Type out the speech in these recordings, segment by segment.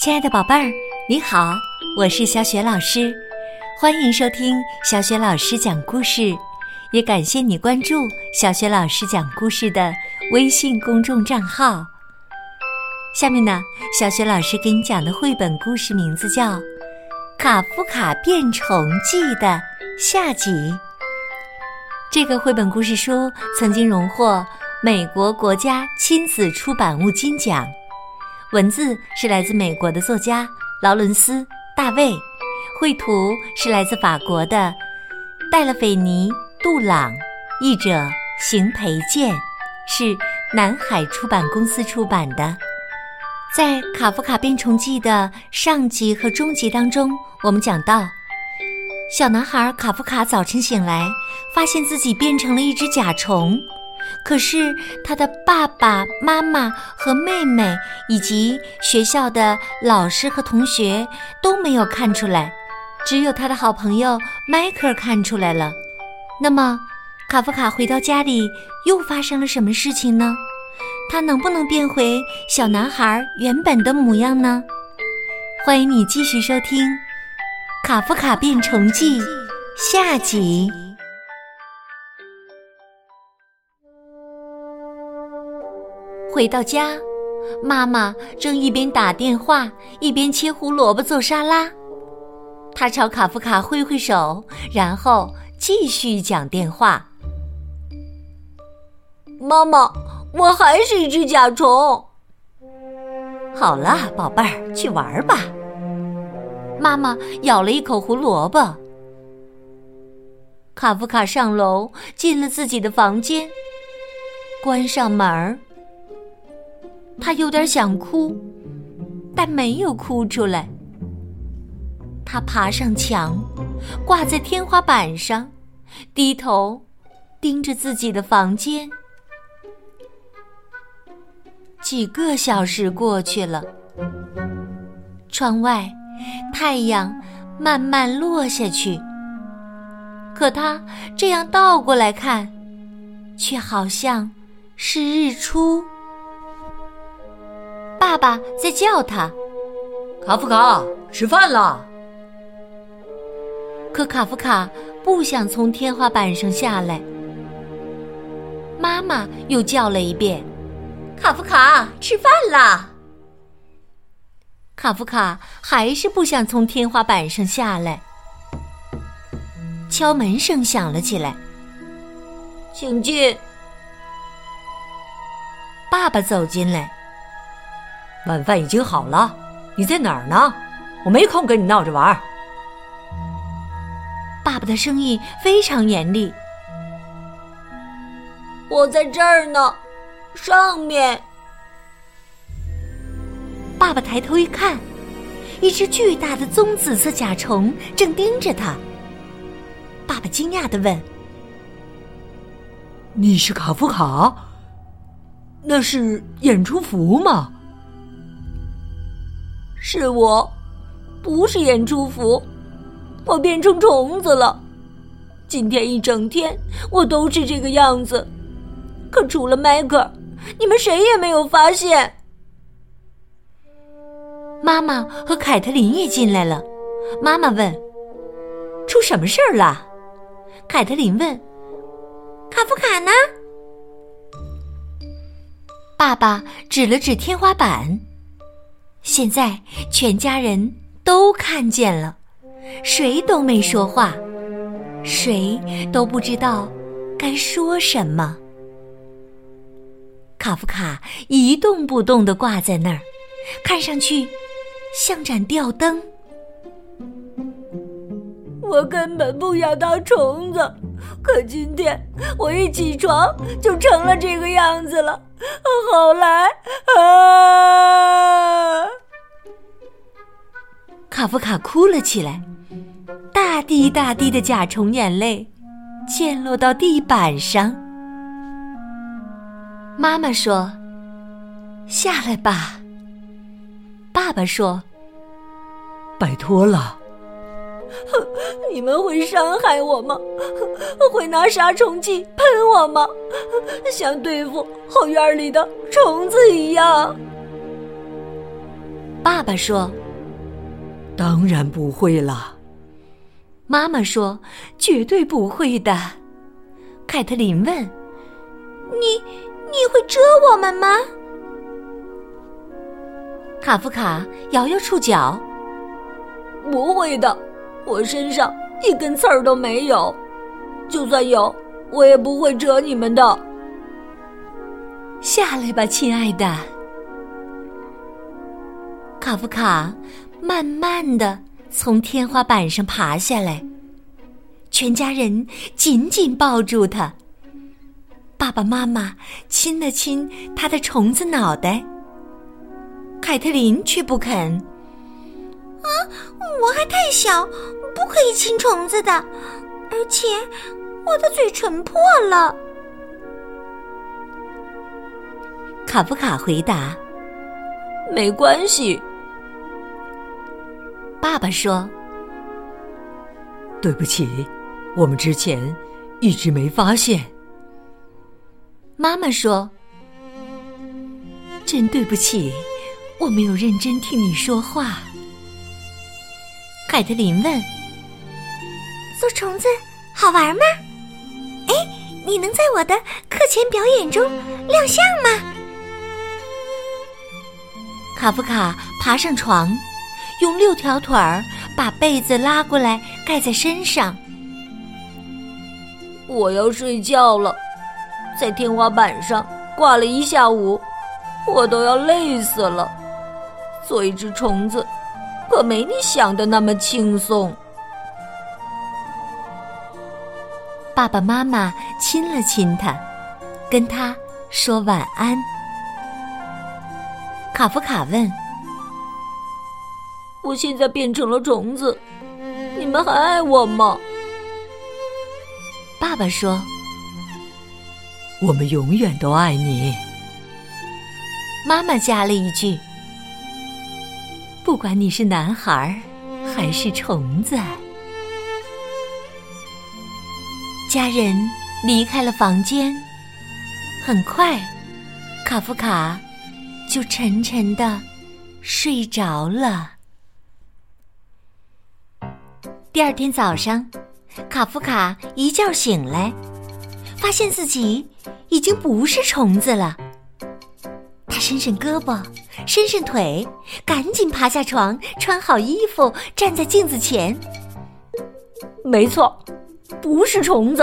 亲爱的宝贝儿，你好，我是小雪老师，欢迎收听小雪老师讲故事，也感谢你关注小雪老师讲故事的微信公众账号。下面呢，小雪老师给你讲的绘本故事名字叫《卡夫卡变虫记》的下集。这个绘本故事书曾经荣获美国国家亲子出版物金奖。文字是来自美国的作家劳伦斯·大卫，绘图是来自法国的戴勒斐尼·杜朗，译者邢培建，是南海出版公司出版的。在《卡夫卡变虫记》的上集和中集当中，我们讲到，小男孩卡夫卡早晨醒来，发现自己变成了一只甲虫。可是他的爸爸妈妈和妹妹以及学校的老师和同学都没有看出来，只有他的好朋友迈克尔看出来了。那么，卡夫卡回到家里又发生了什么事情呢？他能不能变回小男孩原本的模样呢？欢迎你继续收听《卡夫卡变虫记》下集。回到家，妈妈正一边打电话一边切胡萝卜做沙拉。她朝卡夫卡挥挥手，然后继续讲电话。妈妈，我还是一只甲虫。好了，宝贝儿，去玩吧。妈妈咬了一口胡萝卜。卡夫卡上楼，进了自己的房间，关上门儿。他有点想哭，但没有哭出来。他爬上墙，挂在天花板上，低头盯着自己的房间。几个小时过去了，窗外太阳慢慢落下去，可他这样倒过来看，却好像是日出。爸爸在叫他：“卡夫卡，吃饭了。”可卡夫卡不想从天花板上下来。妈妈又叫了一遍：“卡夫卡，吃饭了。”卡夫卡还是不想从天花板上下来。敲门声响了起来，“请进。”爸爸走进来。晚饭已经好了，你在哪儿呢？我没空跟你闹着玩。爸爸的声音非常严厉。我在这儿呢，上面。爸爸抬头一看，一只巨大的棕紫色甲虫正盯着他。爸爸惊讶的问：“你是卡夫卡？那是演出服吗？”是我，不是演出服，我变成虫子了。今天一整天我都是这个样子，可除了迈克，你们谁也没有发现。妈妈和凯特琳也进来了。妈妈问：“出什么事儿了？”凯特琳问：“卡夫卡呢？”爸爸指了指天花板。现在全家人都看见了，谁都没说话，谁都不知道该说什么。卡夫卡一动不动的挂在那儿，看上去像盏吊灯。我根本不想当虫子，可今天我一起床就成了这个样子了。后来啊，卡夫卡哭了起来，大滴大滴的甲虫眼泪溅落到地板上。妈妈说：“下来吧。”爸爸说：“拜托了。”，你们会伤害我吗？会拿杀虫剂喷我吗？像对付后院里的虫子一样？爸爸说：“当然不会了。”妈妈说：“绝对不会的。”凯特琳问：“你你会蛰我们吗？”卡夫卡摇摇触角：“不会的，我身上一根刺儿都没有，就算有，我也不会蛰你们的。”下来吧，亲爱的。卡夫卡慢慢的从天花板上爬下来，全家人紧紧抱住他。爸爸妈妈亲了亲他的虫子脑袋，凯特琳却不肯。啊，我还太小，不可以亲虫子的，而且我的嘴唇破了。卡夫卡回答：“没关系。”爸爸说：“对不起，我们之前一直没发现。”妈妈说：“真对不起，我没有认真听你说话。”凯特琳问：“做虫子好玩吗？哎，你能在我的课前表演中亮相吗？”卡夫卡爬上床，用六条腿儿把被子拉过来盖在身上。我要睡觉了，在天花板上挂了一下午，我都要累死了。做一只虫子，可没你想的那么轻松。爸爸妈妈亲了亲他，跟他说晚安。卡夫卡问：“我现在变成了虫子，你们还爱我吗？”爸爸说：“我们永远都爱你。”妈妈加了一句：“不管你是男孩还是虫子。”家人离开了房间，很快，卡夫卡。就沉沉的睡着了。第二天早上，卡夫卡一觉醒来，发现自己已经不是虫子了。他伸伸胳膊，伸伸腿，赶紧爬下床，穿好衣服，站在镜子前。没错，不是虫子。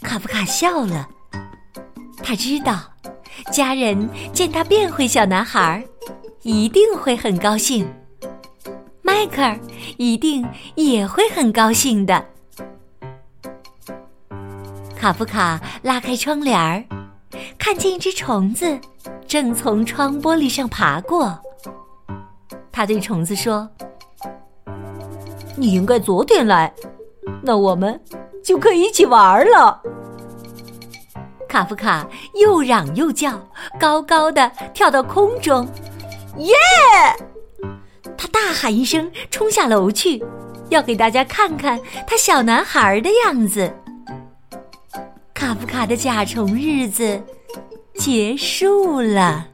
卡夫卡笑了，他知道。家人见他变回小男孩，一定会很高兴。迈克尔一定也会很高兴的。卡夫卡拉开窗帘儿，看见一只虫子正从窗玻璃上爬过。他对虫子说：“你应该昨天来，那我们就可以一起玩了。”卡夫卡又嚷又叫，高高的跳到空中，耶！他大喊一声，冲下楼去，要给大家看看他小男孩的样子。卡夫卡的甲虫日子结束了。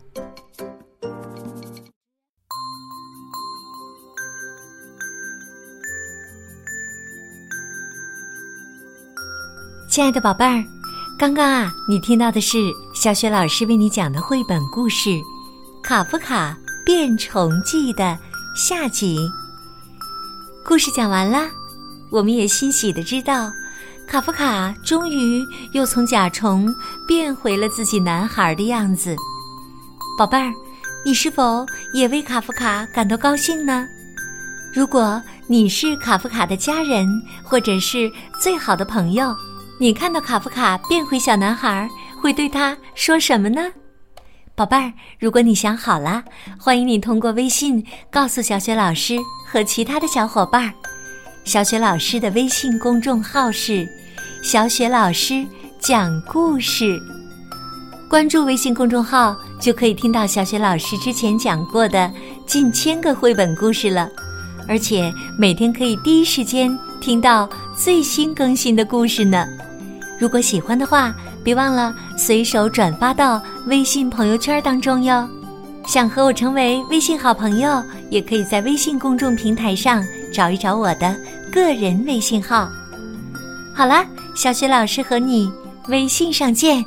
亲爱的宝贝儿。刚刚啊，你听到的是小雪老师为你讲的绘本故事《卡夫卡变虫记》的下集。故事讲完了，我们也欣喜的知道，卡夫卡终于又从甲虫变回了自己男孩的样子。宝贝儿，你是否也为卡夫卡感到高兴呢？如果你是卡夫卡的家人，或者是最好的朋友。你看到卡夫卡变回小男孩，会对他说什么呢？宝贝儿，如果你想好了，欢迎你通过微信告诉小雪老师和其他的小伙伴儿。小雪老师的微信公众号是“小雪老师讲故事”，关注微信公众号就可以听到小雪老师之前讲过的近千个绘本故事了，而且每天可以第一时间听到最新更新的故事呢。如果喜欢的话，别忘了随手转发到微信朋友圈当中哟。想和我成为微信好朋友，也可以在微信公众平台上找一找我的个人微信号。好啦，小雪老师和你微信上见。